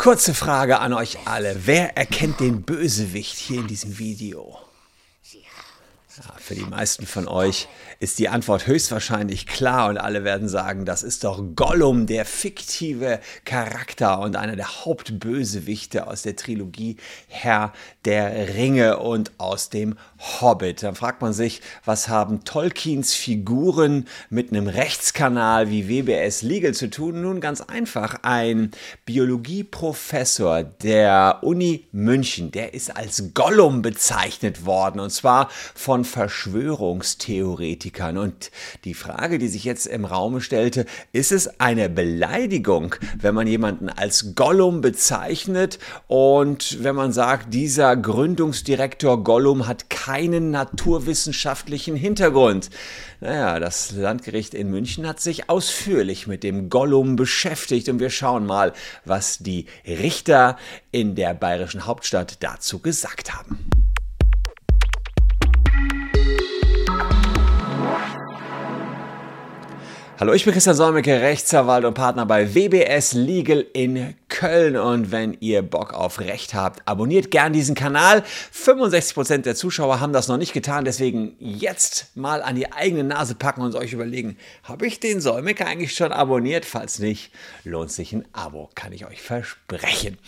Kurze Frage an euch alle. Wer erkennt den Bösewicht hier in diesem Video? Ja, für die meisten von euch ist die Antwort höchstwahrscheinlich klar und alle werden sagen, das ist doch Gollum, der fiktive Charakter und einer der Hauptbösewichte aus der Trilogie Herr der Ringe und aus dem Hobbit. Dann fragt man sich, was haben Tolkiens Figuren mit einem Rechtskanal wie WBS Legal zu tun? Nun ganz einfach, ein Biologieprofessor der Uni München, der ist als Gollum bezeichnet worden und zwar von Verschwörungstheoretikern. Politikern. Und die Frage, die sich jetzt im Raum stellte, ist es eine Beleidigung, wenn man jemanden als Gollum bezeichnet und wenn man sagt, dieser Gründungsdirektor Gollum hat keinen naturwissenschaftlichen Hintergrund? Naja, das Landgericht in München hat sich ausführlich mit dem Gollum beschäftigt und wir schauen mal, was die Richter in der bayerischen Hauptstadt dazu gesagt haben. Hallo, ich bin Christian Solmecke, Rechtsanwalt und Partner bei WBS Legal in Köln. Und wenn ihr Bock auf Recht habt, abonniert gern diesen Kanal. 65% der Zuschauer haben das noch nicht getan, deswegen jetzt mal an die eigene Nase packen und euch überlegen, habe ich den Solmecke eigentlich schon abonniert? Falls nicht, lohnt sich ein Abo, kann ich euch versprechen.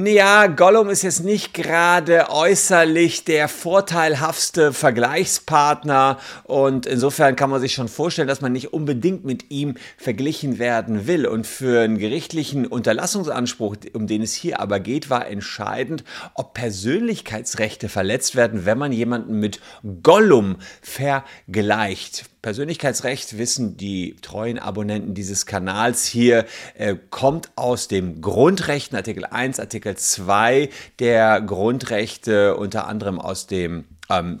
Ja, Gollum ist jetzt nicht gerade äußerlich der vorteilhaftste Vergleichspartner und insofern kann man sich schon vorstellen, dass man nicht unbedingt mit ihm verglichen werden will. Und für einen gerichtlichen Unterlassungsanspruch, um den es hier aber geht, war entscheidend, ob Persönlichkeitsrechte verletzt werden, wenn man jemanden mit Gollum vergleicht. Persönlichkeitsrecht, wissen die treuen Abonnenten dieses Kanals hier, äh, kommt aus dem Grundrechten, Artikel 1, Artikel 2 der Grundrechte, unter anderem aus dem ähm,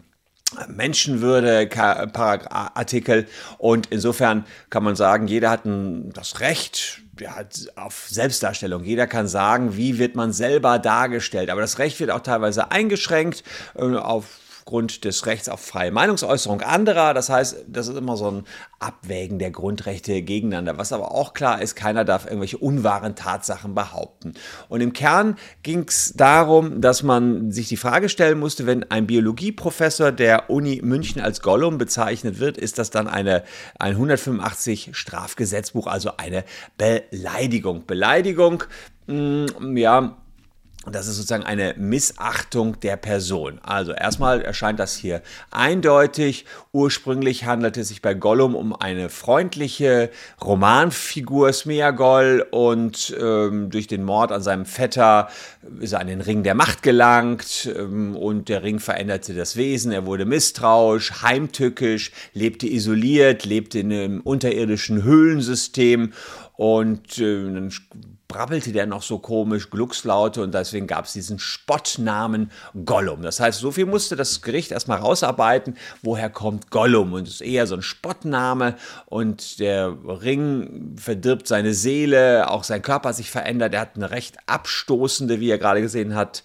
Menschenwürde Artikel und insofern kann man sagen, jeder hat ein, das Recht ja, auf Selbstdarstellung. Jeder kann sagen, wie wird man selber dargestellt. Aber das Recht wird auch teilweise eingeschränkt äh, auf aufgrund des Rechts auf freie Meinungsäußerung anderer. Das heißt, das ist immer so ein Abwägen der Grundrechte gegeneinander. Was aber auch klar ist, keiner darf irgendwelche unwahren Tatsachen behaupten. Und im Kern ging es darum, dass man sich die Frage stellen musste, wenn ein Biologieprofessor der Uni München als Gollum bezeichnet wird, ist das dann eine, ein 185 Strafgesetzbuch, also eine Beleidigung. Beleidigung, mh, mm, ja, das ist sozusagen eine Missachtung der Person. Also erstmal erscheint das hier eindeutig. Ursprünglich handelte es sich bei Gollum um eine freundliche Romanfigur Smeagol und ähm, durch den Mord an seinem Vetter ist er an den Ring der Macht gelangt ähm, und der Ring veränderte das Wesen. Er wurde misstrauisch, heimtückisch, lebte isoliert, lebte in einem unterirdischen Höhlensystem und äh, dann brabbelte der noch so komisch, Gluckslaute und deswegen gab es diesen Spottnamen Gollum. Das heißt, so viel musste das Gericht erstmal rausarbeiten, woher kommt Gollum und es ist eher so ein Spottname und der Ring verdirbt seine Seele, auch sein Körper sich verändert, er hat eine recht abstoßende, wie er gerade gesehen hat,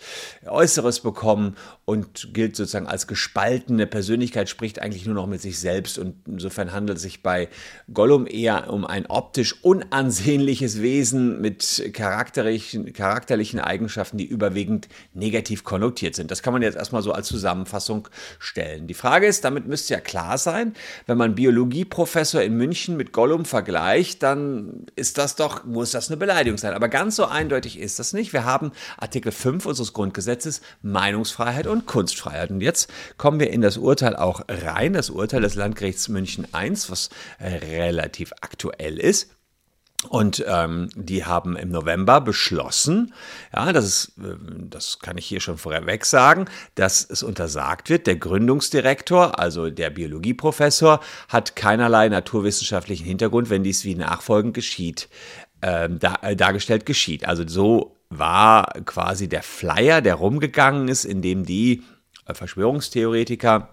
Äußeres bekommen und gilt sozusagen als gespaltene Persönlichkeit, spricht eigentlich nur noch mit sich selbst und insofern handelt es sich bei Gollum eher um ein optisch unansehnliches Wesen mit charakterlichen, charakterlichen Eigenschaften, die überwiegend negativ konnotiert sind. Das kann man jetzt erstmal so als Zusammenfassung stellen. Die Frage ist, damit müsste ja klar sein, wenn man Biologieprofessor in München mit Gollum vergleicht, dann ist das doch, muss das eine Beleidigung sein. Aber ganz so eindeutig ist das nicht. Wir haben Artikel 5 unseres Grundgesetzes Meinungsfreiheit und Kunstfreiheit. Und jetzt kommen wir in das Urteil auch rein, das Urteil des Landgerichts München I, was relativ aktuell ist. Und ähm, die haben im November beschlossen, ja, das, ist, äh, das kann ich hier schon vorweg sagen, dass es untersagt wird, der Gründungsdirektor, also der Biologieprofessor, hat keinerlei naturwissenschaftlichen Hintergrund, wenn dies wie nachfolgend geschieht, äh, da, äh, dargestellt geschieht. Also so war quasi der Flyer, der rumgegangen ist, in dem die äh, Verschwörungstheoretiker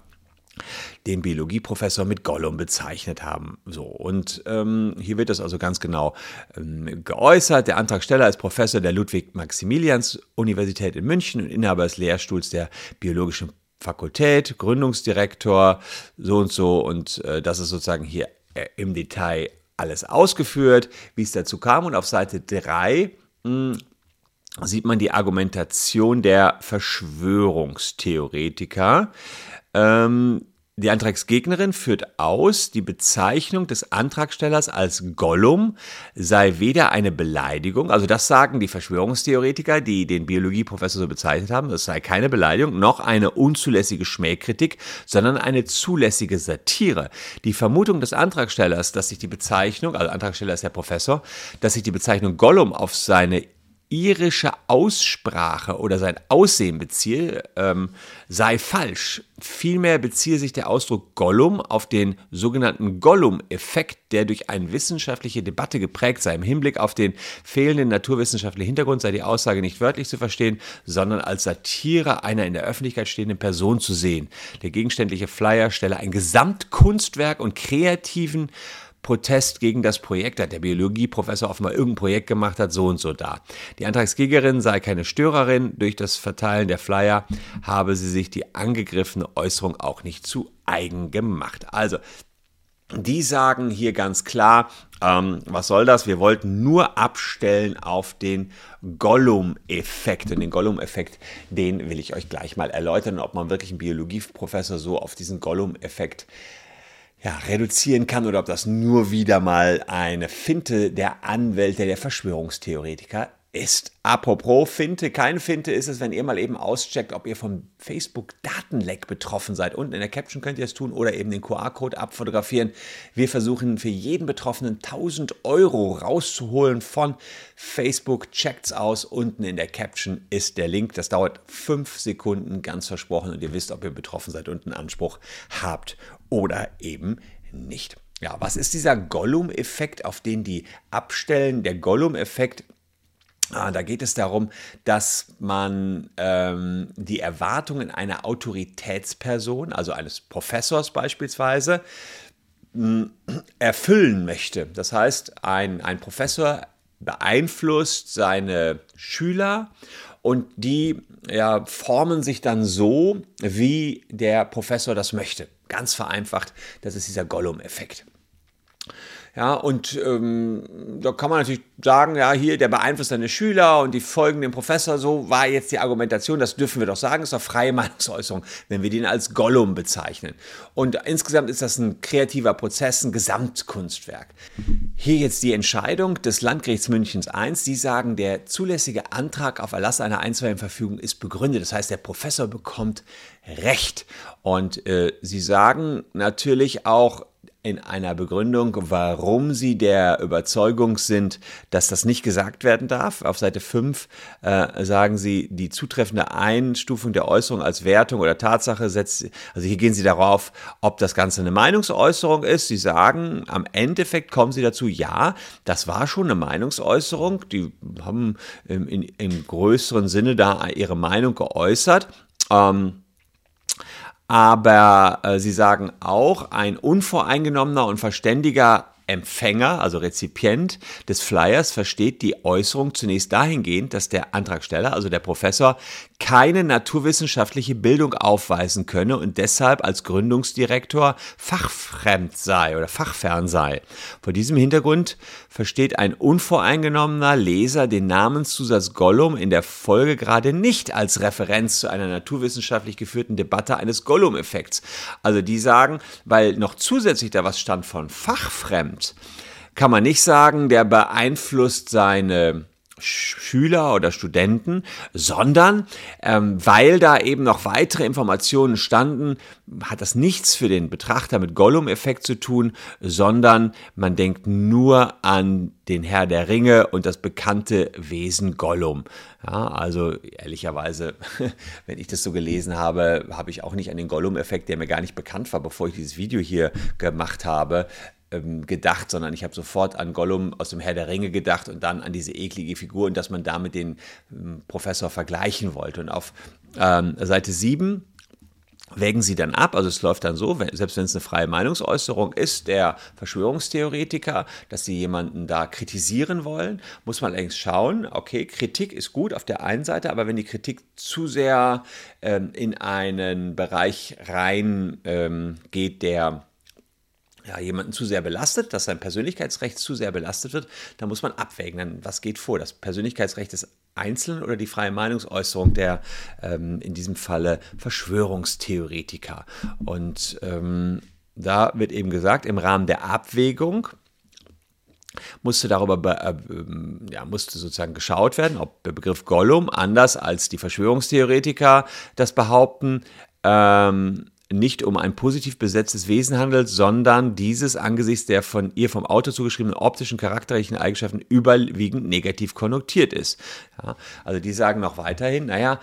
den Biologieprofessor mit Gollum bezeichnet haben. So, und ähm, hier wird das also ganz genau ähm, geäußert. Der Antragsteller ist Professor der Ludwig-Maximilians-Universität in München und Inhaber des Lehrstuhls der biologischen Fakultät, Gründungsdirektor, so und so. Und äh, das ist sozusagen hier äh, im Detail alles ausgeführt, wie es dazu kam. Und auf Seite 3 sieht man die Argumentation der Verschwörungstheoretiker. Ähm, die Antragsgegnerin führt aus, die Bezeichnung des Antragstellers als Gollum sei weder eine Beleidigung, also das sagen die Verschwörungstheoretiker, die den Biologieprofessor so bezeichnet haben, das sei keine Beleidigung, noch eine unzulässige Schmähkritik, sondern eine zulässige Satire. Die Vermutung des Antragstellers, dass sich die Bezeichnung, also Antragsteller ist der Professor, dass sich die Bezeichnung Gollum auf seine irische Aussprache oder sein Aussehen beziehe, ähm, sei falsch. Vielmehr beziehe sich der Ausdruck Gollum auf den sogenannten Gollum-Effekt, der durch eine wissenschaftliche Debatte geprägt sei. Im Hinblick auf den fehlenden naturwissenschaftlichen Hintergrund sei die Aussage nicht wörtlich zu verstehen, sondern als Satire einer in der Öffentlichkeit stehenden Person zu sehen. Der gegenständliche Flyer stelle ein Gesamtkunstwerk und kreativen Protest gegen das Projekt, hat der Biologieprofessor offenbar irgendein Projekt gemacht hat, so und so da. Die Antragsgeberin sei keine Störerin, durch das Verteilen der Flyer habe sie sich die angegriffene Äußerung auch nicht zu eigen gemacht. Also, die sagen hier ganz klar, ähm, was soll das? Wir wollten nur abstellen auf den Gollum-Effekt. Und den Gollum-Effekt, den will ich euch gleich mal erläutern, ob man wirklich einen Biologieprofessor so auf diesen Gollum-Effekt ja, reduzieren kann oder ob das nur wieder mal eine Finte der Anwälte der Verschwörungstheoretiker ist. Apropos Finte, keine Finte ist es, wenn ihr mal eben auscheckt, ob ihr vom Facebook-Datenleck betroffen seid. Unten in der Caption könnt ihr es tun oder eben den QR-Code abfotografieren. Wir versuchen für jeden Betroffenen 1000 Euro rauszuholen von Facebook. Checkt's aus. Unten in der Caption ist der Link. Das dauert fünf Sekunden, ganz versprochen. Und ihr wisst, ob ihr betroffen seid und einen Anspruch habt oder eben nicht. Ja, was ist dieser Gollum-Effekt, auf den die abstellen? Der Gollum-Effekt Ah, da geht es darum, dass man ähm, die Erwartungen einer Autoritätsperson, also eines Professors beispielsweise, erfüllen möchte. Das heißt, ein, ein Professor beeinflusst seine Schüler und die ja, formen sich dann so, wie der Professor das möchte. Ganz vereinfacht, das ist dieser Gollum-Effekt. Ja, und ähm, da kann man natürlich sagen, ja, hier, der beeinflusst seine Schüler und die folgen dem Professor. So war jetzt die Argumentation, das dürfen wir doch sagen, ist doch freie Meinungsäußerung, wenn wir den als Gollum bezeichnen. Und insgesamt ist das ein kreativer Prozess, ein Gesamtkunstwerk. Hier jetzt die Entscheidung des Landgerichts Münchens I. Sie sagen, der zulässige Antrag auf Erlass einer einstweiligen Verfügung ist begründet. Das heißt, der Professor bekommt Recht. Und äh, Sie sagen natürlich auch, in einer Begründung, warum sie der Überzeugung sind, dass das nicht gesagt werden darf. Auf Seite 5 äh, sagen sie, die zutreffende Einstufung der Äußerung als Wertung oder Tatsache setzt, also hier gehen sie darauf, ob das Ganze eine Meinungsäußerung ist. Sie sagen, am Endeffekt kommen sie dazu, ja, das war schon eine Meinungsäußerung. Die haben im, in, im größeren Sinne da ihre Meinung geäußert. Ähm, aber äh, sie sagen auch, ein unvoreingenommener und verständiger Empfänger, also Rezipient des Flyers, versteht die Äußerung zunächst dahingehend, dass der Antragsteller, also der Professor, keine naturwissenschaftliche Bildung aufweisen könne und deshalb als Gründungsdirektor fachfremd sei oder fachfern sei. Vor diesem Hintergrund versteht ein unvoreingenommener Leser den Namenszusatz Gollum in der Folge gerade nicht als Referenz zu einer naturwissenschaftlich geführten Debatte eines Gollum-Effekts. Also die sagen, weil noch zusätzlich da was stand von fachfremd, kann man nicht sagen, der beeinflusst seine Schüler oder Studenten, sondern ähm, weil da eben noch weitere Informationen standen, hat das nichts für den Betrachter mit Gollum-Effekt zu tun, sondern man denkt nur an den Herr der Ringe und das bekannte Wesen Gollum. Ja, also ehrlicherweise, wenn ich das so gelesen habe, habe ich auch nicht an den Gollum-Effekt, der mir gar nicht bekannt war, bevor ich dieses Video hier gemacht habe, ähm, gedacht, sondern ich habe sofort an Gollum aus dem Herr der Ringe gedacht und dann an diese eklige Figur und dass man damit den ähm, Professor vergleichen wollte. Und auf ähm, Seite 7 wägen sie dann ab, also es läuft dann so, selbst wenn es eine freie Meinungsäußerung ist, der Verschwörungstheoretiker, dass sie jemanden da kritisieren wollen, muss man längst schauen, okay, Kritik ist gut auf der einen Seite, aber wenn die Kritik zu sehr ähm, in einen Bereich rein ähm, geht, der ja, jemanden zu sehr belastet, dass sein Persönlichkeitsrecht zu sehr belastet wird, dann muss man abwägen, dann was geht vor. Das Persönlichkeitsrecht des Einzelnen oder die freie Meinungsäußerung der ähm, in diesem Falle Verschwörungstheoretiker. Und ähm, da wird eben gesagt, im Rahmen der Abwägung musste darüber äh, ja, musste sozusagen geschaut werden, ob der Begriff Gollum, anders als die Verschwörungstheoretiker das behaupten, ähm, nicht um ein positiv besetztes Wesen handelt, sondern dieses angesichts der von ihr vom Autor zugeschriebenen optischen charakterlichen Eigenschaften überwiegend negativ konnotiert ist. Ja, also die sagen noch weiterhin, naja,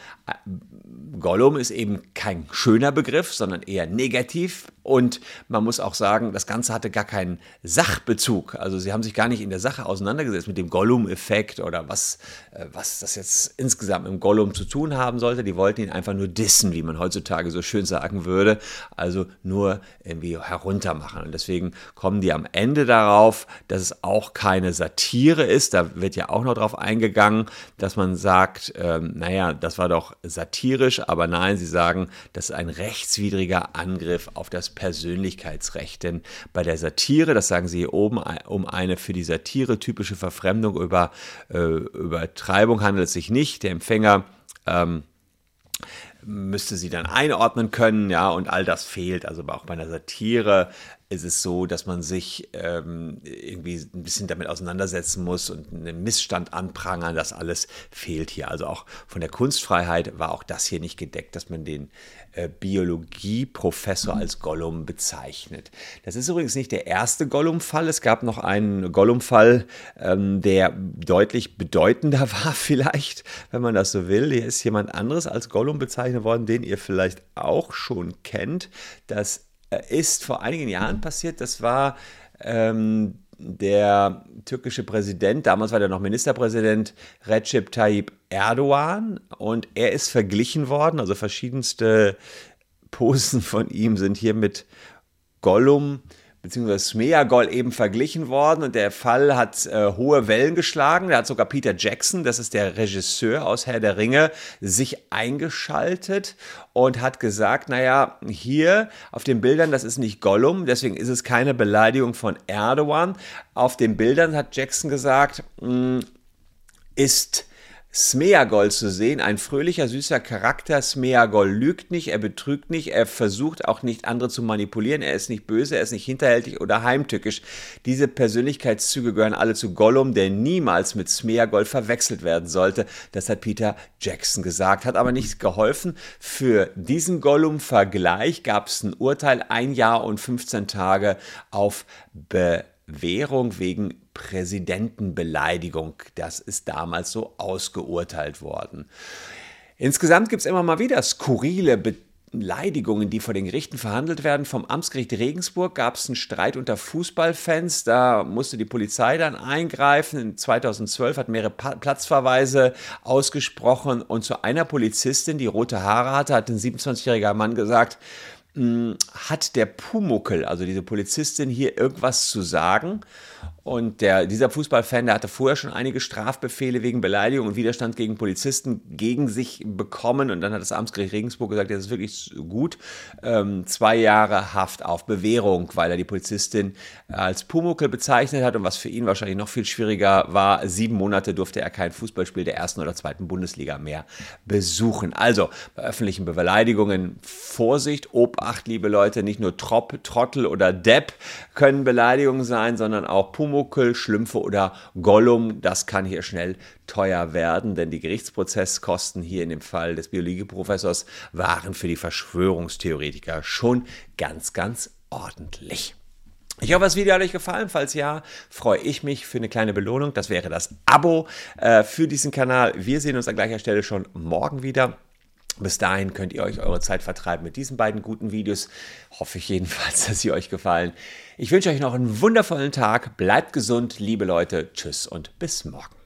Gollum ist eben kein schöner Begriff, sondern eher negativ. Und man muss auch sagen, das Ganze hatte gar keinen Sachbezug. Also sie haben sich gar nicht in der Sache auseinandergesetzt mit dem Gollum-Effekt oder was, äh, was das jetzt insgesamt mit dem Gollum zu tun haben sollte. Die wollten ihn einfach nur dissen, wie man heutzutage so schön sagen würde. Also nur irgendwie heruntermachen. Und deswegen kommen die am Ende darauf, dass es auch keine Satire ist. Da wird ja auch noch drauf eingegangen, dass man sagt, ähm, naja, das war doch satirisch, aber nein, sie sagen, das ist ein rechtswidriger Angriff auf das Persönlichkeitsrecht. Denn bei der Satire, das sagen sie hier oben, um eine für die Satire typische Verfremdung über äh, Übertreibung handelt es sich nicht. Der Empfänger ähm, müsste sie dann einordnen können, ja, und all das fehlt. Also auch bei einer Satire ist es so, dass man sich ähm, irgendwie ein bisschen damit auseinandersetzen muss und einen Missstand anprangern. Das alles fehlt hier. Also auch von der Kunstfreiheit war auch das hier nicht gedeckt, dass man den äh, Biologieprofessor als Gollum bezeichnet. Das ist übrigens nicht der erste Gollum-Fall. Es gab noch einen Gollum-Fall, ähm, der deutlich bedeutender war, vielleicht, wenn man das so will. Hier ist jemand anderes als Gollum bezeichnet worden, den ihr vielleicht auch schon kennt. Das ist vor einigen Jahren passiert. Das war ähm, der türkische Präsident, damals war der noch Ministerpräsident, Recep Tayyip Erdogan. Und er ist verglichen worden, also verschiedenste Posen von ihm sind hier mit Gollum beziehungsweise Smeagol eben verglichen worden und der Fall hat äh, hohe Wellen geschlagen. Da hat sogar Peter Jackson, das ist der Regisseur aus Herr der Ringe, sich eingeschaltet und hat gesagt, naja, hier auf den Bildern, das ist nicht Gollum, deswegen ist es keine Beleidigung von Erdogan. Auf den Bildern hat Jackson gesagt, mh, mm, ist Smeagol zu sehen, ein fröhlicher, süßer Charakter. Smeagol lügt nicht, er betrügt nicht, er versucht auch nicht andere zu manipulieren, er ist nicht böse, er ist nicht hinterhältig oder heimtückisch. Diese Persönlichkeitszüge gehören alle zu Gollum, der niemals mit Smeagol verwechselt werden sollte. Das hat Peter Jackson gesagt, hat aber nichts geholfen. Für diesen Gollum-Vergleich gab es ein Urteil, ein Jahr und 15 Tage auf Bewährung wegen Präsidentenbeleidigung. Das ist damals so ausgeurteilt worden. Insgesamt gibt es immer mal wieder skurrile Beleidigungen, die vor den Gerichten verhandelt werden. Vom Amtsgericht Regensburg gab es einen Streit unter Fußballfans. Da musste die Polizei dann eingreifen. In 2012 hat mehrere Platzverweise ausgesprochen. Und zu einer Polizistin, die rote Haare hatte, hat ein 27-jähriger Mann gesagt, hat der Pumuckel, also diese Polizistin, hier irgendwas zu sagen? Und der, dieser Fußballfan, der hatte vorher schon einige Strafbefehle wegen Beleidigung und Widerstand gegen Polizisten gegen sich bekommen. Und dann hat das Amtsgericht Regensburg gesagt, das ist wirklich gut. Ähm, zwei Jahre Haft auf Bewährung, weil er die Polizistin als Pumuckel bezeichnet hat. Und was für ihn wahrscheinlich noch viel schwieriger war, sieben Monate durfte er kein Fußballspiel der ersten oder zweiten Bundesliga mehr besuchen. Also bei öffentlichen Beleidigungen Vorsicht, Obacht, liebe Leute, nicht nur Trop, Trottel oder Depp können Beleidigungen sein, sondern auch Pumuckel, Schlümpfe oder Gollum. Das kann hier schnell teuer werden, denn die Gerichtsprozesskosten hier in dem Fall des Biologieprofessors waren für die Verschwörungstheoretiker schon ganz, ganz ordentlich. Ich hoffe, das Video hat euch gefallen. Falls ja, freue ich mich für eine kleine Belohnung. Das wäre das Abo äh, für diesen Kanal. Wir sehen uns an gleicher Stelle schon morgen wieder. Bis dahin könnt ihr euch eure Zeit vertreiben mit diesen beiden guten Videos. Hoffe ich jedenfalls, dass sie euch gefallen. Ich wünsche euch noch einen wundervollen Tag. Bleibt gesund, liebe Leute. Tschüss und bis morgen.